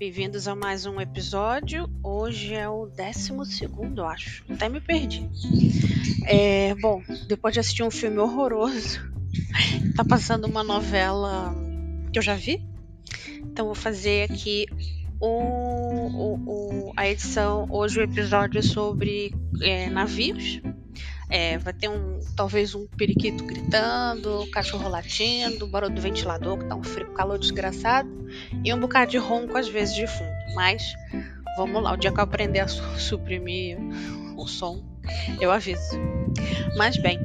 Bem-vindos a mais um episódio. Hoje é o 12, eu acho. Até me perdi. É, bom, depois de assistir um filme horroroso, tá passando uma novela que eu já vi. Então vou fazer aqui o, o, o a edição. Hoje o episódio é sobre é, navios. É, vai ter um, talvez um periquito gritando, cachorro latindo, barulho do ventilador que tá um frio, calor desgraçado, e um bocado de ronco às vezes de fundo. Mas vamos lá, o dia que eu aprender a suprimir o som, eu aviso. Mas bem,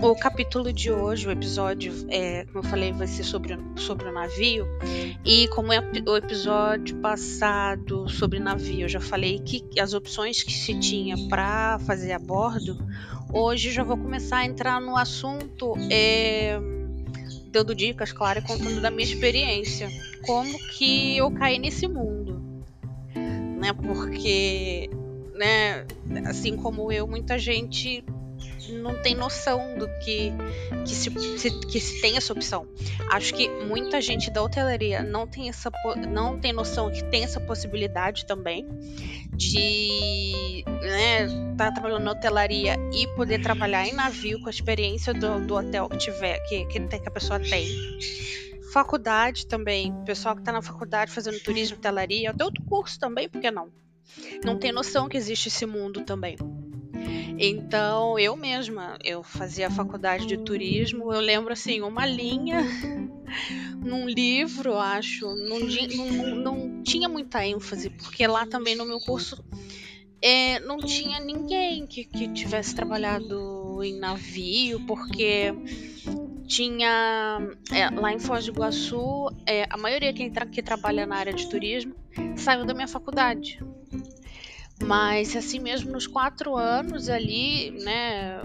o capítulo de hoje, o episódio, é, como eu falei, vai ser sobre, sobre o navio. E como é o episódio passado sobre navio, eu já falei que as opções que se tinha para fazer a bordo, hoje já vou começar a entrar no assunto, é, dando dicas, claro, e contando da minha experiência. Como que eu caí nesse mundo. Né? Porque, né, assim como eu, muita gente não tem noção do que, que, se, que se tem essa opção. Acho que muita gente da hotelaria não tem, essa, não tem noção que tem essa possibilidade também de né, tá trabalhando na hotelaria e poder trabalhar em navio com a experiência do, do hotel que tiver, que, que, que a pessoa tem faculdade também, pessoal que está na faculdade fazendo turismo, hotelaria, até outro curso também, por que não? Não tem noção que existe esse mundo também. Então, eu mesma, eu fazia a faculdade de turismo, eu lembro assim, uma linha num livro, acho, não, não, não tinha muita ênfase, porque lá também no meu curso é, não tinha ninguém que, que tivesse trabalhado em navio, porque tinha é, lá em Foz do Iguaçu, é, a maioria que, tra que trabalha na área de turismo saiu da minha faculdade. Mas assim mesmo nos quatro anos ali, né?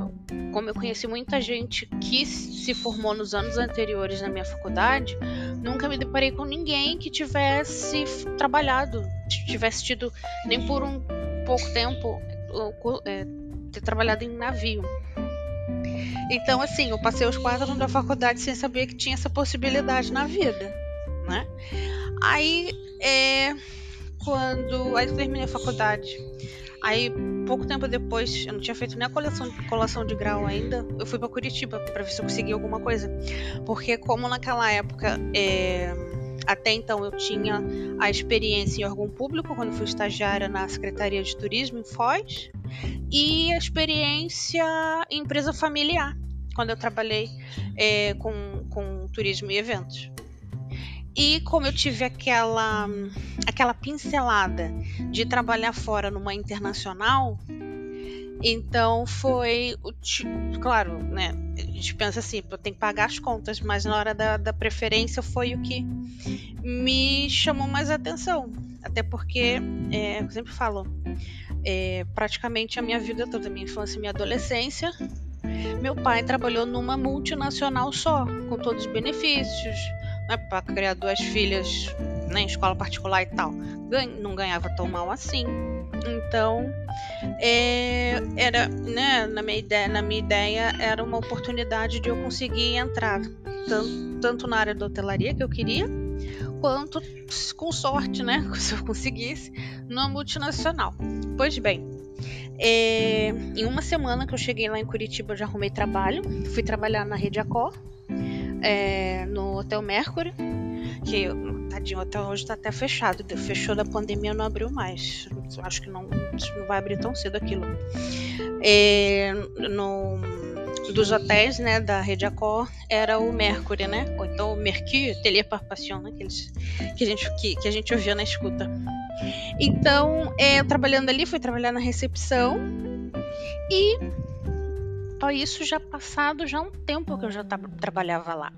Como eu conheci muita gente que se formou nos anos anteriores na minha faculdade, nunca me deparei com ninguém que tivesse trabalhado, tivesse tido nem por um pouco tempo é, ter trabalhado em navio. Então, assim, eu passei os quatro anos da faculdade sem saber que tinha essa possibilidade na vida, né? Aí, é, quando. Aí eu terminei a faculdade. Aí, pouco tempo depois, eu não tinha feito nem a colação, de grau ainda, eu fui para Curitiba para ver se eu conseguia alguma coisa. Porque, como naquela época, é, até então eu tinha a experiência em órgão público, quando fui estagiária na Secretaria de Turismo em Foz, e a experiência em empresa familiar, quando eu trabalhei é, com, com turismo e eventos. E como eu tive aquela, aquela pincelada de trabalhar fora numa internacional, então foi o claro, né? A gente pensa assim, eu tenho que pagar as contas, mas na hora da, da preferência foi o que me chamou mais atenção. Até porque, é, eu sempre falo, é, praticamente a minha vida toda, minha infância e minha adolescência, meu pai trabalhou numa multinacional só, com todos os benefícios, né, para criar duas filhas né, em escola particular e tal. Não ganhava tão mal assim. Então, é, era, né, na minha ideia, na minha ideia, era uma oportunidade de eu conseguir entrar tanto, tanto na área da hotelaria que eu queria, quanto com sorte, né, se eu conseguisse, numa multinacional. Pois bem, é, em uma semana que eu cheguei lá em Curitiba, eu já arrumei trabalho. Fui trabalhar na Rede Acor é, no Hotel Mercury, que tadinho, até hoje está até fechado. Fechou da pandemia, não abriu mais. Acho que não, não vai abrir tão cedo aquilo. É, no, dos hotéis, né, da Rede Accor, era o Mercury, né? Ou então o Mercure, Teleparpation, né? Que, eles, que, a gente, que, que a gente ouvia na escuta. Então, é, trabalhando ali, fui trabalhar na recepção e Ó, isso já passado já um tempo que eu já trabalhava lá.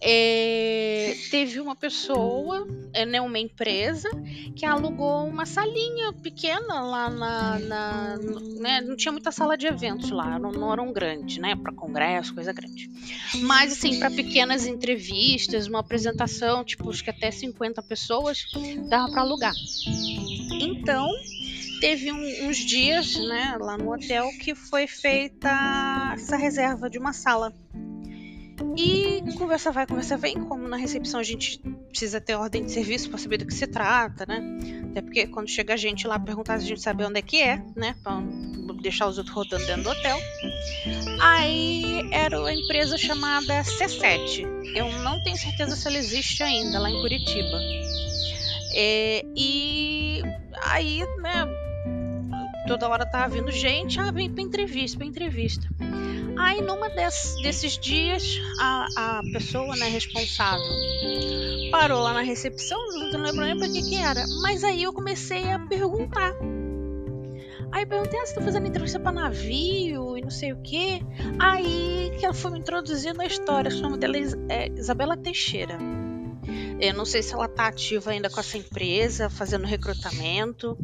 É, teve uma pessoa, é, né, uma empresa, que alugou uma salinha pequena lá na. na né, não tinha muita sala de eventos lá, não, não eram grandes, né? Para congresso, coisa grande. Mas, assim, para pequenas entrevistas, uma apresentação, tipo, acho que até 50 pessoas, dava para alugar. Então, teve um, uns dias, né, lá no hotel, que foi feita essa reserva de uma sala. E conversa vai, conversa vem, como na recepção a gente precisa ter ordem de serviço para saber do que se trata, né? Até porque quando chega a gente lá perguntar se a gente sabe onde é que é, né? Pra deixar os outros rodando dentro do hotel. Aí era uma empresa chamada C7. Eu não tenho certeza se ela existe ainda lá em Curitiba. É, e aí, né? Toda hora tava vindo gente, ah, vem pra entrevista, pra entrevista. Aí, numa desses, desses dias, a, a pessoa né, responsável parou lá na recepção, não lembro nem pra que que era. Mas aí eu comecei a perguntar. Aí perguntei, ah, você tá fazendo entrevista pra navio e não sei o que. Aí que ela foi me introduzindo a história. O nome dela é Isabela Teixeira. Eu não sei se ela tá ativa ainda com essa empresa, fazendo recrutamento.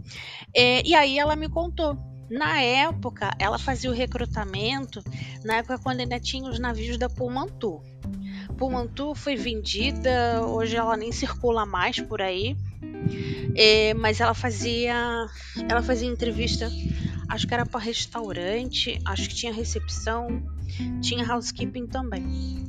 É, e aí ela me contou na época, ela fazia o recrutamento, na época quando ainda tinha os navios da Pumantu. Pumantu foi vendida, hoje ela nem circula mais por aí. É, mas ela fazia ela fazia entrevista acho que era para restaurante acho que tinha recepção tinha housekeeping também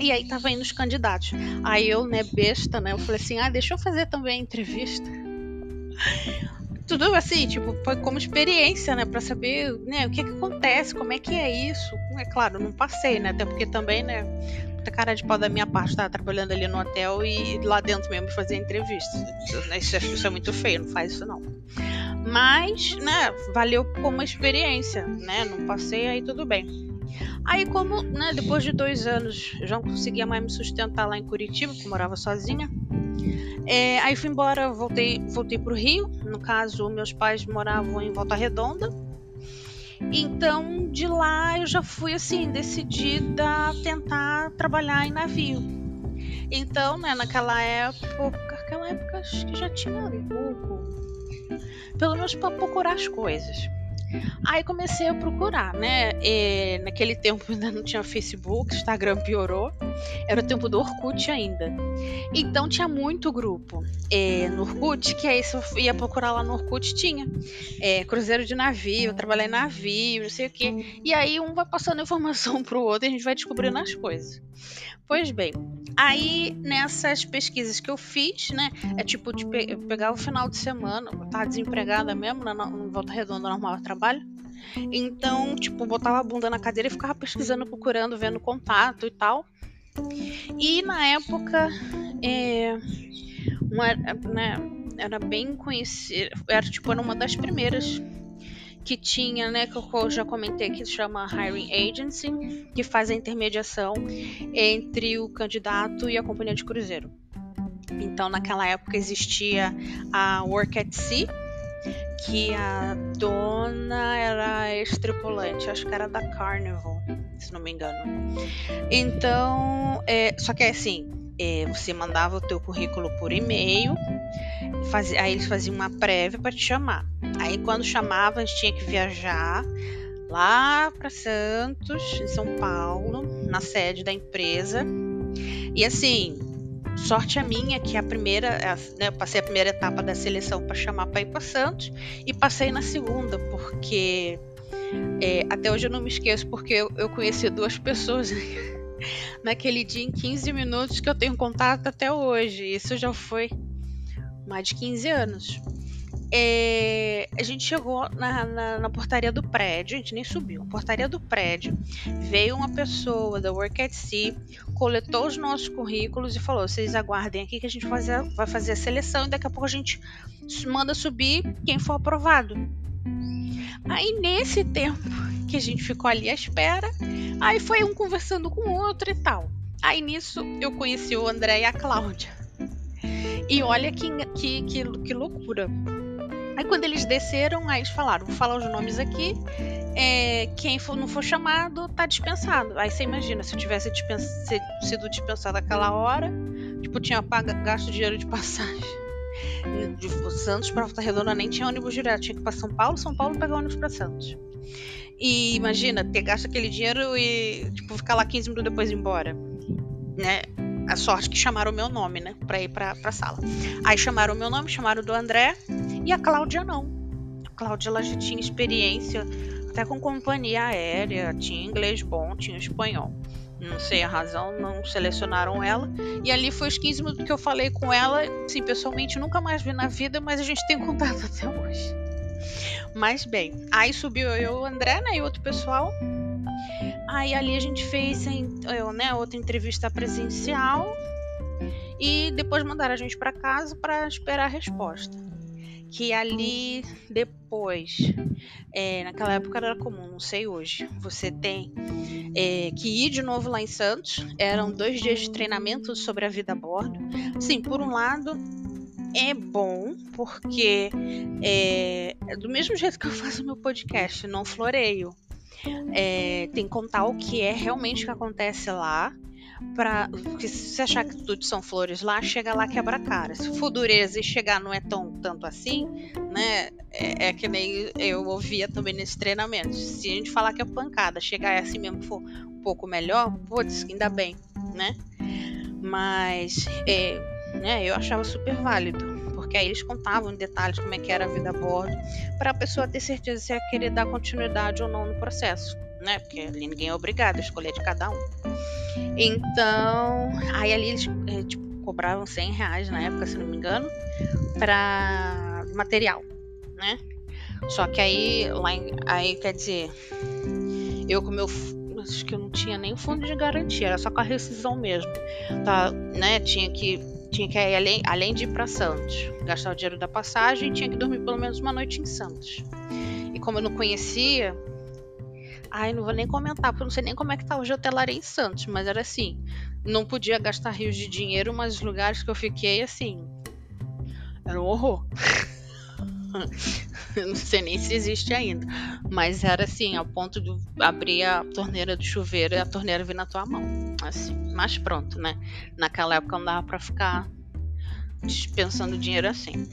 e aí tava indo os candidatos aí eu né besta né eu falei assim ah deixa eu fazer também a entrevista tudo assim, tipo, foi como experiência, né, para saber, né, o que que acontece, como é que é isso. É claro, não passei, né, até porque também, né, muita cara de pau da minha parte, tava trabalhando ali no hotel e lá dentro mesmo fazer entrevista. Isso, isso é muito feio, não faz isso não. Mas, né, valeu como experiência, né, não passei, aí tudo bem. Aí, como, né, depois de dois anos, já não conseguia mais me sustentar lá em Curitiba, que morava sozinha, é, aí fui embora, voltei, voltei pro Rio. No caso, meus pais moravam em Volta Redonda. Então, de lá eu já fui assim decidida a tentar trabalhar em navio. Então, né, naquela época, naquela época acho que já tinha Google. Pelo menos para procurar as coisas. Aí comecei a procurar, né? E naquele tempo ainda não tinha Facebook, Instagram piorou. Era o tempo do Orkut ainda. Então tinha muito grupo é, no Orkut, que aí se eu ia procurar lá no Orkut, tinha. É, cruzeiro de navio, trabalhei em navio, não sei o quê. E aí um vai passando informação pro outro e a gente vai descobrindo as coisas. Pois bem, aí nessas pesquisas que eu fiz, né, é tipo de pe pegar o final de semana, eu tava desempregada mesmo, na, na Volta Redonda normal trabalho. Então, tipo, botava a bunda na cadeira e ficava pesquisando, procurando, vendo contato e tal. E na época, é, uma, né, era bem conhecida, era tipo era uma das primeiras que tinha, né, que eu já comentei que se chama Hiring Agency, que faz a intermediação entre o candidato e a companhia de cruzeiro. Então, naquela época existia a Work at Sea, que a dona era ex-tripulante, acho que era da Carnival, se não me engano. Então, é, só que é assim, é, você mandava o teu currículo por e-mail, fazia, aí eles faziam uma prévia para te chamar. Aí quando chamava, a gente tinha que viajar lá para Santos, em São Paulo, na sede da empresa. E assim, sorte a minha que a primeira, né, eu passei a primeira etapa da seleção para chamar para ir para Santos e passei na segunda, porque é, até hoje eu não me esqueço, porque eu, eu conheci duas pessoas naquele dia em 15 minutos que eu tenho contato até hoje. Isso já foi mais de 15 anos. É, a gente chegou na, na, na, portaria do prédio, a gente nem subiu. Portaria do prédio, veio uma pessoa da Work at Sea, coletou os nossos currículos e falou: vocês aguardem aqui que a gente vai fazer, vai fazer a seleção e daqui a pouco a gente manda subir quem for aprovado. Aí nesse tempo que a gente ficou ali à espera, aí foi um conversando com o outro e tal. Aí nisso eu conheci o André e a Cláudia. E olha que, que, que, que loucura. Aí quando eles desceram, aí eles falaram, vou falar os nomes aqui. É, quem for, não for chamado, tá dispensado. Aí você imagina, se eu tivesse dispens sido dispensado aquela hora, tipo, tinha pago, gasto dinheiro de passagem. De Santos para Volta Redonda nem tinha ônibus direto, tinha que ir para São Paulo, São Paulo pegar ônibus para Santos. E imagina, ter gasto aquele dinheiro e tipo, ficar lá 15 minutos depois ir embora. Né? A sorte que chamaram o meu nome, né? Pra ir pra, pra sala. Aí chamaram o meu nome, chamaram do André e a Cláudia não. A Cláudia ela já tinha experiência até com companhia aérea, tinha inglês bom, tinha espanhol. Não sei a razão, não selecionaram ela. E ali foi os 15 minutos que eu falei com ela. Sim, pessoalmente nunca mais vi na vida, mas a gente tem contato até hoje. Mas bem, aí subiu eu, o André, né, e outro pessoal. Aí ali a gente fez né, outra entrevista presencial e depois mandaram a gente para casa para esperar a resposta. Que ali depois, é, naquela época era comum, não sei hoje, você tem é, que ir de novo lá em Santos. Eram dois dias de treinamento sobre a vida a bordo. Sim, por um lado, é bom, porque é, do mesmo jeito que eu faço meu podcast, não floreio. É, tem que contar o que é realmente que acontece lá. Pra, se você achar que tudo são flores lá, chega lá quebra a cara. Se for dureza e chegar não é tão tanto assim, né? É, é que nem eu ouvia também nesse treinamento. Se a gente falar que é pancada, chegar assim mesmo for um pouco melhor, putz, ainda bem, né? Mas é, né, eu achava super válido porque aí eles contavam em detalhes como é que era a vida a bordo, para a pessoa ter certeza se ia querer dar continuidade ou não no processo, né? Porque ali ninguém é obrigado a escolher de cada um. Então, aí ali eles é, tipo, cobravam 100 reais na época, se não me engano, para material, né? Só que aí, lá em, aí quer dizer, eu com meu acho que eu não tinha nem fundo de garantia, era só com a rescisão mesmo. Tá, né? Tinha que tinha que ir além, além de ir para Santos, gastar o dinheiro da passagem, tinha que dormir pelo menos uma noite em Santos. E como eu não conhecia, ai, não vou nem comentar, porque eu não sei nem como é que tá hoje hotelaria em Santos, mas era assim, não podia gastar rios de dinheiro, mas os lugares que eu fiquei, assim, era um horror. não sei nem se existe ainda. Mas era assim, ao ponto de abrir a torneira do chuveiro e a torneira vir na tua mão. Assim, mas pronto, né? Naquela época não dava pra ficar dispensando dinheiro assim.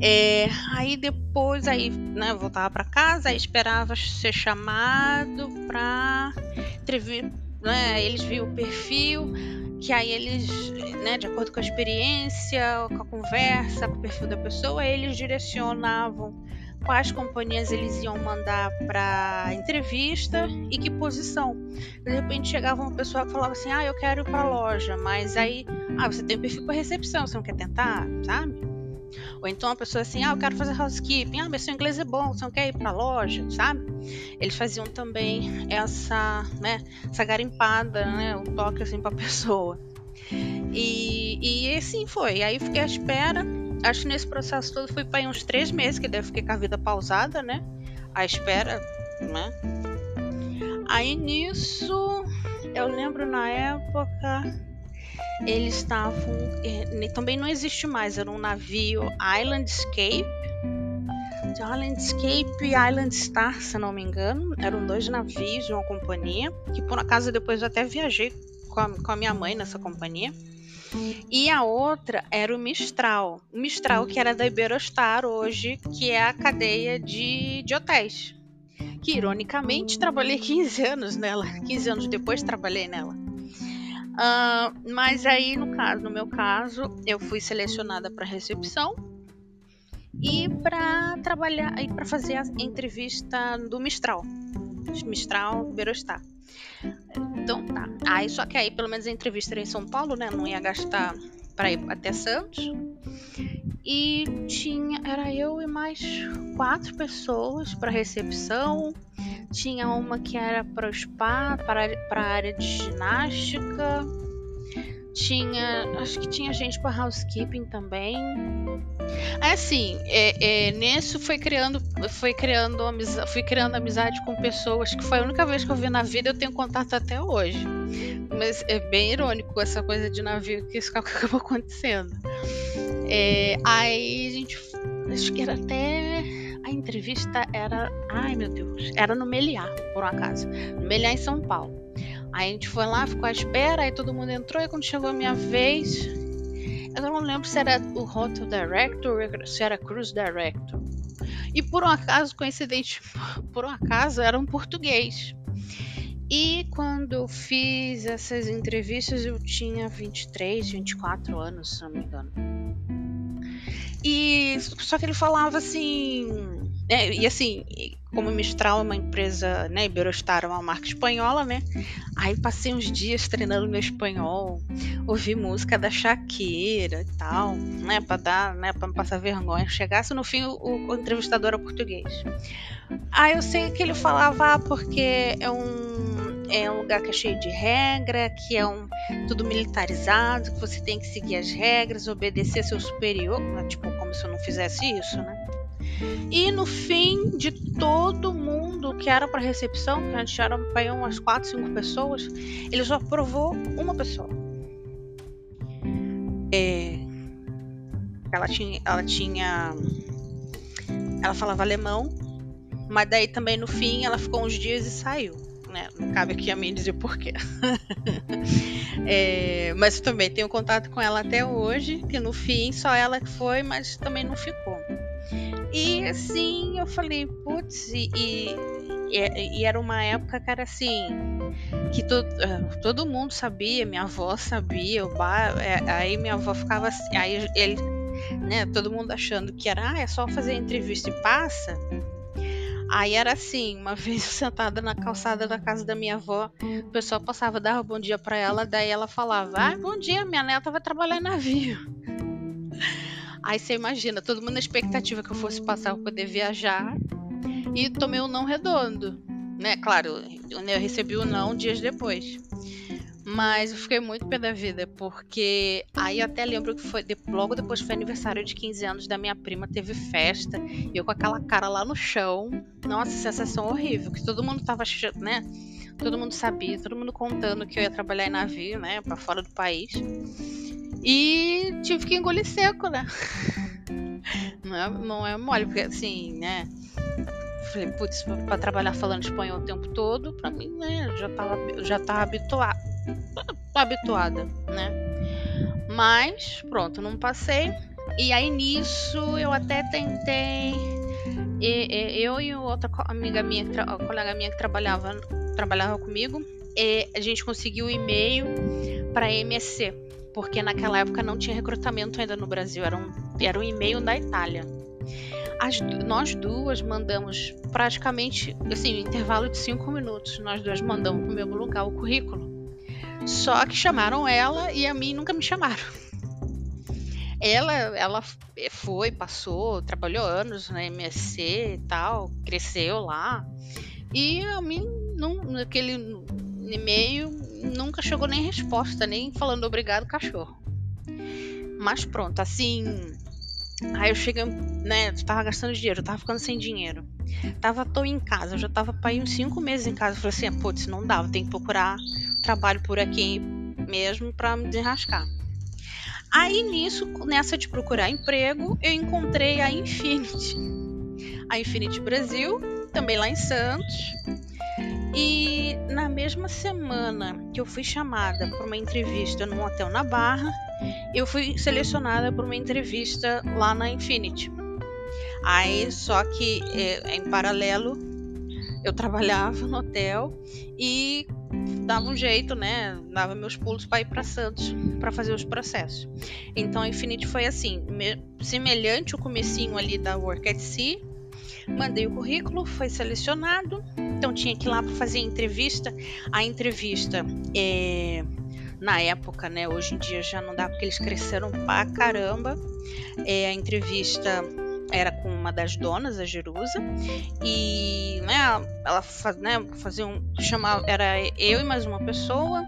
É, aí depois aí, né, voltava para casa, esperava ser chamado para entrevista, né, eles viam o perfil, que aí eles, né, de acordo com a experiência, com a conversa, com o perfil da pessoa, eles direcionavam quais companhias eles iam mandar para entrevista e que posição. De repente chegava uma pessoa que falava assim: "Ah, eu quero ir para loja", mas aí, ah, você tem perfil para recepção, você não quer tentar, sabe? Ou então a pessoa assim, ah, eu quero fazer housekeeping, ah, mas seu inglês é bom, você não quer ir para loja, sabe? Eles faziam também essa, né, essa garimpada, né, um toque assim para pessoa. E, e assim foi. Aí fiquei à espera. Acho que nesse processo todo foi para uns três meses, que deve ficar com a vida pausada, né? À espera, né? Aí nisso, eu lembro na época eles estavam. É, também não existe mais, era um navio Islandscape. Islandscape e Island Star, se não me engano. Eram dois navios de uma companhia. Que por acaso depois eu até viajei com a, com a minha mãe nessa companhia. E a outra era o Mistral. O Mistral, que era da Iberostar hoje, que é a cadeia de, de hotéis. Que ironicamente trabalhei 15 anos nela. 15 anos depois trabalhei nela. Uh, mas aí, no caso, no meu caso, eu fui selecionada para recepção e para trabalhar e para fazer a entrevista do Mistral. Mistral Berostar. Então tá. Aí só que aí pelo menos a entrevista era em São Paulo, né? Não ia gastar para ir até Santos. E tinha era eu e mais quatro pessoas para recepção tinha uma que era para o spa, para, para a área de ginástica. Tinha. Acho que tinha gente para housekeeping também. Assim, é, é, nisso foi criando, foi criando amizade, fui criando amizade com pessoas que foi a única vez que eu vi na vida, eu tenho contato até hoje. Mas é bem irônico essa coisa de navio que isso acabou acontecendo. É, aí a gente acho que era até a entrevista era, ai meu Deus, era no Meliá, por um acaso, no Meliá em São Paulo. Aí a gente foi lá, ficou à espera, aí todo mundo entrou, e quando chegou a minha vez, eu não lembro se era o Hotel Director ou se era Cruise Director. E por um acaso, coincidente, por um acaso, era um português. E quando eu fiz essas entrevistas, eu tinha 23, 24 anos, se não me engano. E só que ele falava assim, é, e assim, como Mistral é uma empresa, né, Iberostar é uma marca espanhola, né? Aí passei uns dias treinando meu espanhol, ouvi música da Shakira e tal, né, para dar, né, para não passar vergonha. Chegasse no fim o, o entrevistador era português. Aí eu sei que ele falava ah, porque é um é um lugar que é cheio de regra, que é um tudo militarizado, que você tem que seguir as regras, obedecer seu superior, né? tipo como se eu não fizesse isso, né? E no fim de todo mundo que era para recepção, que a gente era para umas 4, 5 pessoas, ele só aprovou uma pessoa. É, ela tinha, ela tinha, ela falava alemão, mas daí também no fim ela ficou uns dias e saiu né? Não cabe aqui a mim dizer porquê. é, mas também tenho contato com ela até hoje, que no fim só ela que foi, mas também não ficou. E assim, eu falei, putz, e, e, e, era uma época, cara, assim, que to, eh, todo mundo sabia, minha avó sabia, o bar, é, aí minha avó ficava assim, aí ele, né, todo mundo achando que era, ah, é só fazer entrevista e passa. Aí era assim, uma vez sentada na calçada da casa da minha avó, o pessoal passava, dava bom dia para ela, daí ela falava: Ah, bom dia, minha neta vai trabalhar em navio. Aí você imagina, todo mundo na expectativa que eu fosse passar para poder viajar e tomei um não redondo. Né? Claro, eu recebi o não dias depois. Mas eu fiquei muito pé da vida, porque aí até lembro que foi logo depois foi aniversário de 15 anos da minha prima, teve festa, e eu com aquela cara lá no chão. Nossa, sensação horrível, que todo mundo tava, né? Todo mundo sabia, todo mundo contando que eu ia trabalhar em navio, né, para fora do país. E tive que engolir seco, né? Não é, não é mole, porque assim, né? Falei, putz, pra trabalhar falando espanhol o tempo todo, pra mim, né? Já tava, já tava habituado habituada, né? Mas, pronto, não passei. E aí nisso eu até tentei. E, e, eu e outra amiga minha, colega minha que trabalhava, trabalhava comigo, a gente conseguiu o um e-mail para MSC, porque naquela época não tinha recrutamento ainda no Brasil, era um, era um e-mail da Itália. As, nós duas mandamos praticamente, assim, intervalo de cinco minutos, nós duas mandamos para o mesmo lugar o currículo. Só que chamaram ela e a mim nunca me chamaram. Ela, ela foi, passou, trabalhou anos na MSC e tal, cresceu lá. E a mim, não, naquele e-mail, nunca chegou nem resposta, nem falando obrigado, cachorro. Mas pronto, assim. Aí eu cheguei, né? Eu tava gastando dinheiro, eu tava ficando sem dinheiro. Tava tô em casa, eu já tava pra ir uns cinco meses em casa. Eu falei assim, putz, não dá, tem que procurar trabalho por aqui mesmo para me desrascar. Aí nisso, nessa de procurar emprego, eu encontrei a Infinity. A Infinity Brasil, também lá em Santos. E na mesma semana que eu fui chamada para uma entrevista num hotel na Barra, eu fui selecionada para uma entrevista lá na Infinity. Aí, só que é, em paralelo, eu trabalhava no hotel e dava um jeito, né? Dava meus pulos para ir para Santos para fazer os processos. Então a Infinity foi assim, semelhante ao comecinho ali da Work at Sea. Mandei o currículo, foi selecionado. Então tinha que ir lá para fazer a entrevista. A entrevista é, na época, né? Hoje em dia já não dá porque eles cresceram pra caramba. É, a entrevista era com uma das donas, a Jerusa, e né, ela faz, né, fazia um. Chamava, era eu e mais uma pessoa.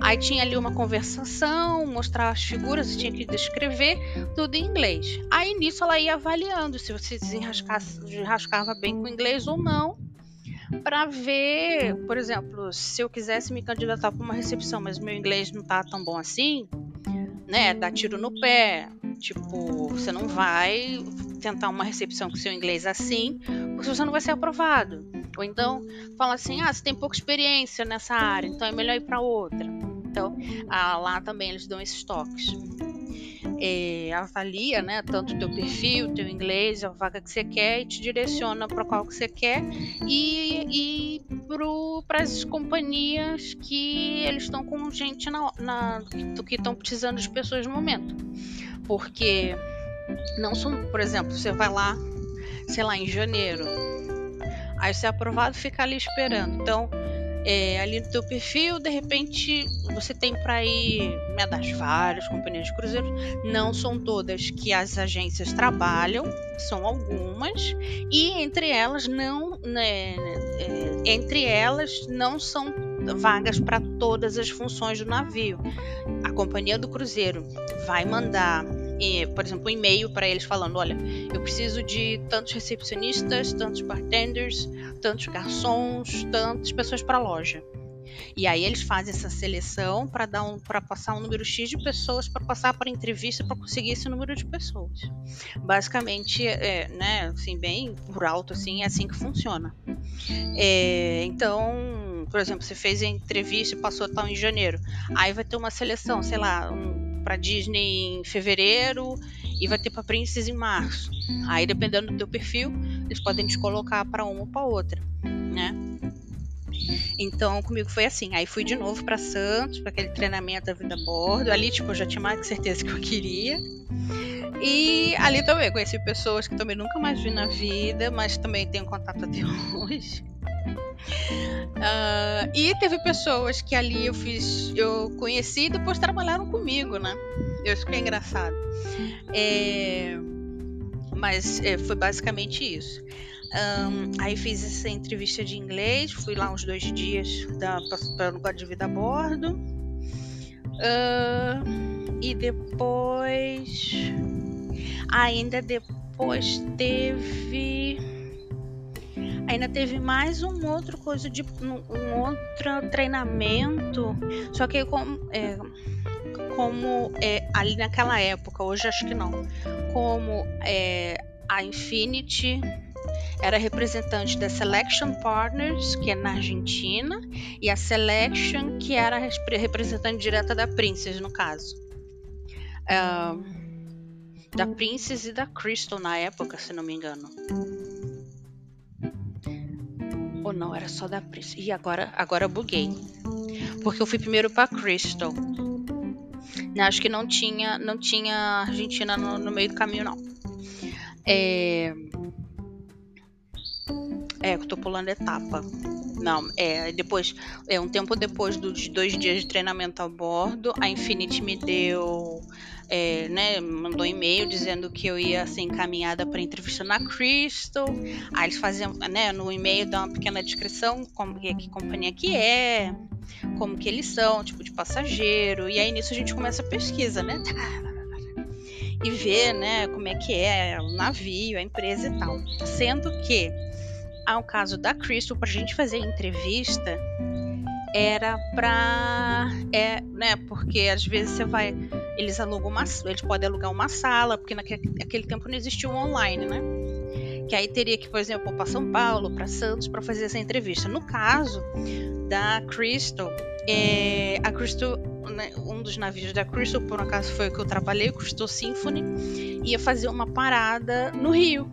Aí tinha ali uma conversação, mostrar as figuras, tinha que descrever tudo em inglês. Aí nisso ela ia avaliando se você desenrascava bem com inglês ou não, para ver, por exemplo, se eu quisesse me candidatar para uma recepção, mas meu inglês não tá tão bom assim, né, dá tiro no pé. Tipo, você não vai tentar uma recepção com seu inglês assim, porque você não vai ser aprovado. Ou então fala assim: ah, você tem pouca experiência nessa área, então é melhor ir para outra. Então, lá também eles dão esses toques. É, avalia, né, tanto teu perfil, teu inglês, a vaga que você quer e te direciona para qual que você quer e, e para as companhias que eles estão com gente na, na que estão precisando de pessoas no momento, porque não são, por exemplo, você vai lá, sei lá, em janeiro. Aí você é aprovado, fica ali esperando. Então, é, ali no teu perfil, de repente você tem para ir me das várias companhias de cruzeiros. Não são todas que as agências trabalham, são algumas e entre elas não, né, é, entre elas não são vagas para todas as funções do navio. A companhia do cruzeiro vai mandar por exemplo, um e-mail para eles falando: olha, eu preciso de tantos recepcionistas, tantos bartenders, tantos garçons, tantas pessoas para a loja. E aí eles fazem essa seleção para dar um, para passar um número X de pessoas para passar para entrevista para conseguir esse número de pessoas. Basicamente, é, né, assim bem por alto assim, é assim que funciona. É, então, por exemplo, você fez a entrevista e passou tal em janeiro, aí vai ter uma seleção, sei lá, um, para Disney em fevereiro e vai ter para Princess em março. Aí dependendo do teu perfil, eles podem te colocar para uma ou para outra, né? Então comigo foi assim. Aí fui de novo para Santos para aquele treinamento da vida a bordo. Ali tipo eu já tinha mais certeza que eu queria. E ali também conheci pessoas que também nunca mais vi na vida, mas também tenho contato até hoje. Uh, e teve pessoas que ali eu fiz, eu conheci e depois trabalharam comigo, né? Eu acho que é engraçado. É, mas é, foi basicamente isso. Um, aí fiz essa entrevista de inglês, fui lá uns dois dias para o lugar de vida a bordo. Uh, e depois. Ainda depois teve ainda teve mais um outro coisa de um, outro treinamento, só que como, é, como é, ali naquela época, hoje acho que não, como é, a Infinity era representante da Selection Partners, que é na Argentina, e a Selection, que era representante direta da Princess, no caso. Uh, da Princess e da Crystal na época, se não me engano. Ou não, era só da Princess. E agora, agora eu buguei. Porque eu fui primeiro para Crystal. Acho que não tinha, não tinha Argentina no, no meio do caminho, não. É... É, eu tô pulando etapa. Não, é, depois, é um tempo depois dos dois dias de treinamento a bordo, a Infinity me deu é, né, mandou um e-mail dizendo que eu ia ser encaminhada para entrevista na Crystal. Aí eles faziam, né, no e-mail dá uma pequena descrição como que, que companhia que é, como que eles são, tipo de passageiro. E aí nisso a gente começa a pesquisa, né? E ver, né, como é que é o navio, a empresa e tal. Sendo que ao caso da Crystal, para a gente fazer a entrevista, era para é, né, porque às vezes você vai eles alugam uma, eles podem alugar uma sala, porque naquele tempo não existia o online, né? Que aí teria que, por exemplo, para São Paulo, para Santos, para fazer essa entrevista. No caso da Crystal, é, a Crystal, né, um dos navios da Crystal, por um acaso foi o que eu trabalhei, o Crystal Symphony, ia fazer uma parada no Rio.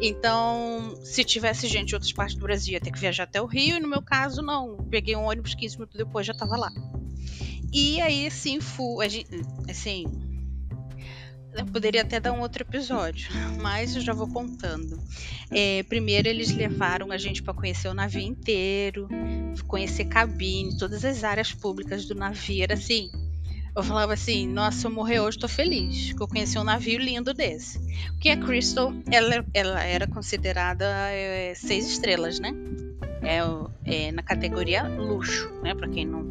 Então, se tivesse gente de outras partes do Brasil, ia ter que viajar até o Rio, e no meu caso, não. Peguei um ônibus 15 minutos depois já estava lá. E aí, assim, fu, assim, eu poderia até dar um outro episódio, mas eu já vou contando. É, primeiro, eles levaram a gente para conhecer o navio inteiro, conhecer cabine, todas as áreas públicas do navio. Era assim, eu falava assim: nossa, eu morrer hoje, tô feliz, que eu conheci um navio lindo desse. Porque a Crystal, ela, ela era considerada é, seis estrelas, né? É, é, na categoria luxo, né? Para quem não,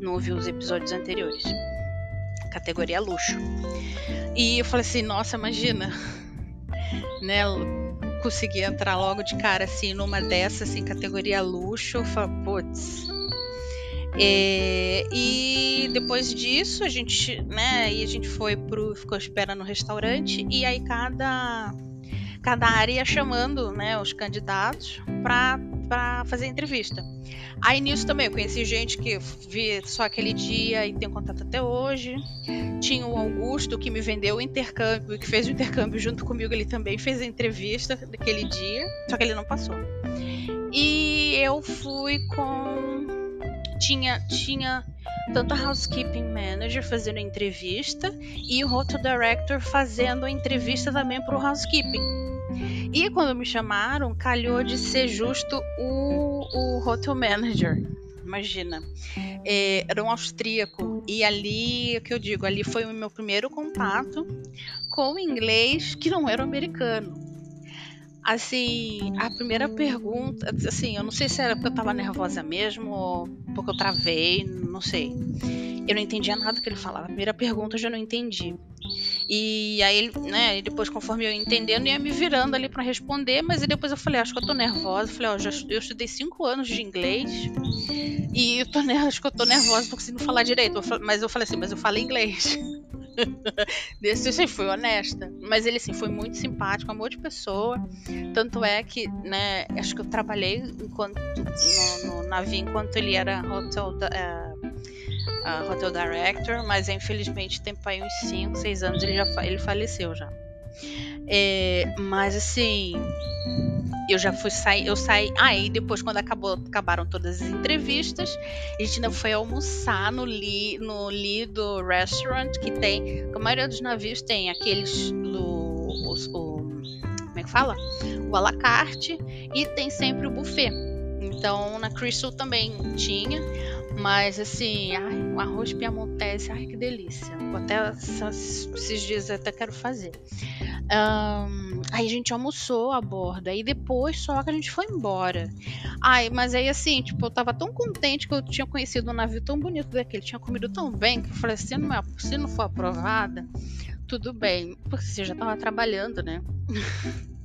não ouviu os episódios anteriores. Categoria luxo. E eu falei assim, nossa, imagina, né? Conseguir entrar logo de cara assim numa dessas, assim, categoria luxo. Eu falei, putz. É, e depois disso a gente, né? E a gente foi pro, ficou esperando no restaurante e aí cada cada área chamando, né, os candidatos para para fazer entrevista. Aí nisso também eu conheci gente que vi só aquele dia e tem contato até hoje. Tinha o Augusto que me vendeu o intercâmbio, que fez o intercâmbio junto comigo, ele também fez a entrevista daquele dia, só que ele não passou. E eu fui com tinha tinha tanto a housekeeping manager fazendo a entrevista e o hotel director fazendo a entrevista também para o housekeeping. E quando me chamaram, calhou de ser justo o, o hotel manager. Imagina. É, era um austríaco. E ali, o que eu digo, ali foi o meu primeiro contato com o inglês que não era americano. Assim, a primeira pergunta, assim, eu não sei se era porque eu tava nervosa mesmo ou porque eu travei, não sei. Eu não entendia nada que ele falava. A primeira pergunta eu já não entendi. E aí, né, depois, conforme eu entendendo, ia me virando ali para responder, mas depois eu falei, acho que eu tô nervosa. Eu falei, ó, já, eu estudei cinco anos de inglês e eu tô, acho que eu tô nervosa, tô conseguindo falar direito. Mas eu falei assim, mas eu falo inglês. Desse assim, fui honesta. Mas ele assim, foi muito simpático, amor de pessoa. Tanto é que, né, acho que eu trabalhei enquanto no, no navio enquanto ele era hotel, uh, uh, hotel director, mas infelizmente tem aí uns 5, 6 anos ele já ele faleceu já. É, mas assim, eu já fui sair, eu saí. Aí ah, depois, quando acabou, acabaram todas as entrevistas, a gente ainda foi almoçar no, Li, no Lido Restaurant, que tem. A maioria dos navios tem aqueles do. O, como é que fala? O à la carte e tem sempre o buffet. Então na Crystal também tinha. Mas assim, ai, um arroz piamontese, ai que delícia. Até esses dias até quero fazer. Um, aí a gente almoçou a bordo, aí depois só que a gente foi embora. Ai, mas aí assim, tipo, eu tava tão contente que eu tinha conhecido um navio tão bonito daquele, tinha comido tão bem, que eu falei, se não, é, se não for aprovada, tudo bem, porque você já tava trabalhando, né?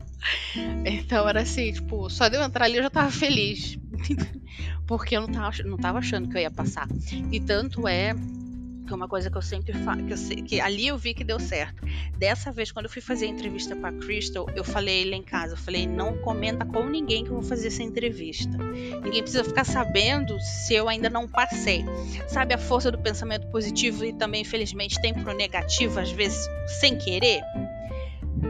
então era assim, tipo, só de eu entrar ali eu já tava feliz. porque eu não tava, não tava achando que eu ia passar. E tanto é que é uma coisa que eu sempre falo, que, que ali eu vi que deu certo. Dessa vez, quando eu fui fazer a entrevista para Crystal, eu falei lá em casa, eu falei, não comenta com ninguém que eu vou fazer essa entrevista. Ninguém precisa ficar sabendo se eu ainda não passei. Sabe a força do pensamento positivo e também, infelizmente, tem pro negativo, às vezes, sem querer?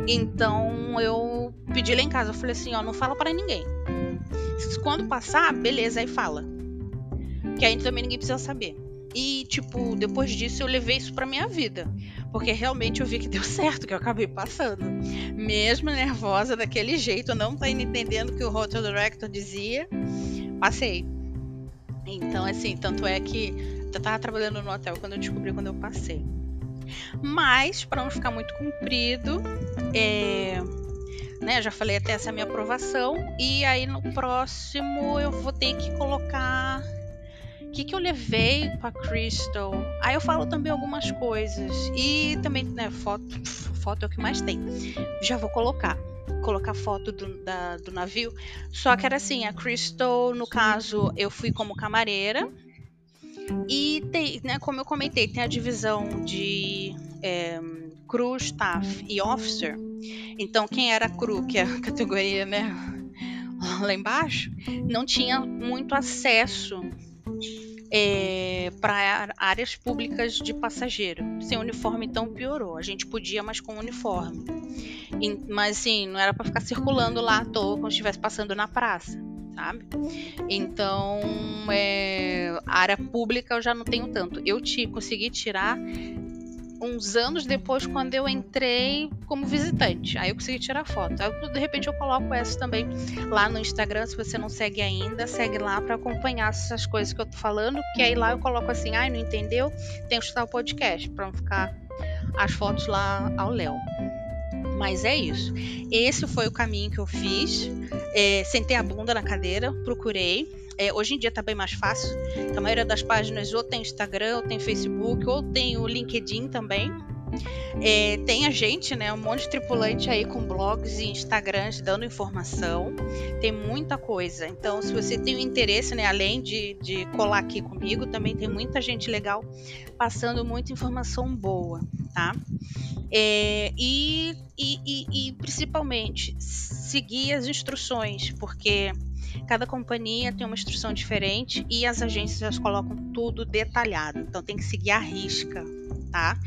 Então, eu pedi lá em casa, eu falei assim, ó, não fala para ninguém. Quando passar, beleza, aí fala. Que aí também ninguém precisa saber. E, tipo, depois disso eu levei isso pra minha vida. Porque realmente eu vi que deu certo, que eu acabei passando. Mesmo nervosa daquele jeito, não tá entendendo o que o Hotel Director dizia, passei. Então, assim, tanto é que eu tava trabalhando no hotel quando eu descobri quando eu passei. Mas, para não ficar muito comprido, é, né, já falei até essa minha aprovação. E aí no próximo eu vou ter que colocar que, que eu levei para Crystal? Aí eu falo também algumas coisas. E também, né, foto, foto é o que mais tem. Já vou colocar. Colocar foto do, da, do navio. Só que era assim, a Crystal, no caso, eu fui como camareira. E tem, né, como eu comentei, tem a divisão de é, crew, staff e officer. Então, quem era crew, que é a categoria, né, lá embaixo, não tinha muito acesso é, para áreas públicas de passageiro. Sem uniforme, então piorou. A gente podia, mas com uniforme. E, mas assim, não era para ficar circulando lá à toa quando estivesse passando na praça, sabe? Então, é, área pública eu já não tenho tanto. Eu te consegui tirar uns anos depois, quando eu entrei como visitante. Aí eu consegui tirar foto. Aí, de repente eu coloco essa também lá no Instagram. Se você não segue ainda, segue lá para acompanhar essas coisas que eu tô falando. Que aí lá eu coloco assim, ai, ah, não entendeu? Tem que escutar o podcast para não ficar as fotos lá ao Léo. Mas é isso. Esse foi o caminho que eu fiz. É, sentei a bunda na cadeira, procurei é, hoje em dia está bem mais fácil. A maioria das páginas ou tem Instagram, ou tem Facebook, ou tem o LinkedIn também. É, tem a gente, né? Um monte de tripulante aí com blogs e Instagrams dando informação. Tem muita coisa. Então, se você tem um interesse, né? Além de, de colar aqui comigo, também tem muita gente legal passando muita informação boa, tá? É, e, e, e, e principalmente seguir as instruções, porque Cada companhia tem uma instrução diferente e as agências colocam tudo detalhado. Então tem que seguir a risca, tá?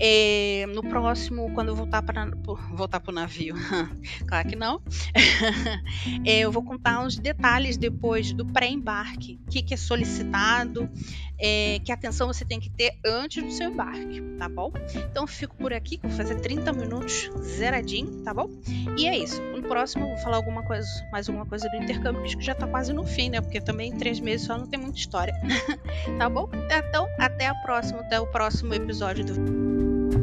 É, no próximo, quando eu voltar para voltar para o navio, claro que não, é, eu vou contar os detalhes depois do pré-embarque, o que, que, é solicitado, é, que atenção você tem que ter antes do seu embarque, tá bom? Então fico por aqui, vou fazer 30 minutos zeradinho, tá bom? E é isso. No próximo eu vou falar alguma coisa, mais alguma coisa do intercâmbio, que já tá quase no fim, né? Porque também em três meses só não tem muita história, tá bom? Então até a próxima, até o próximo episódio do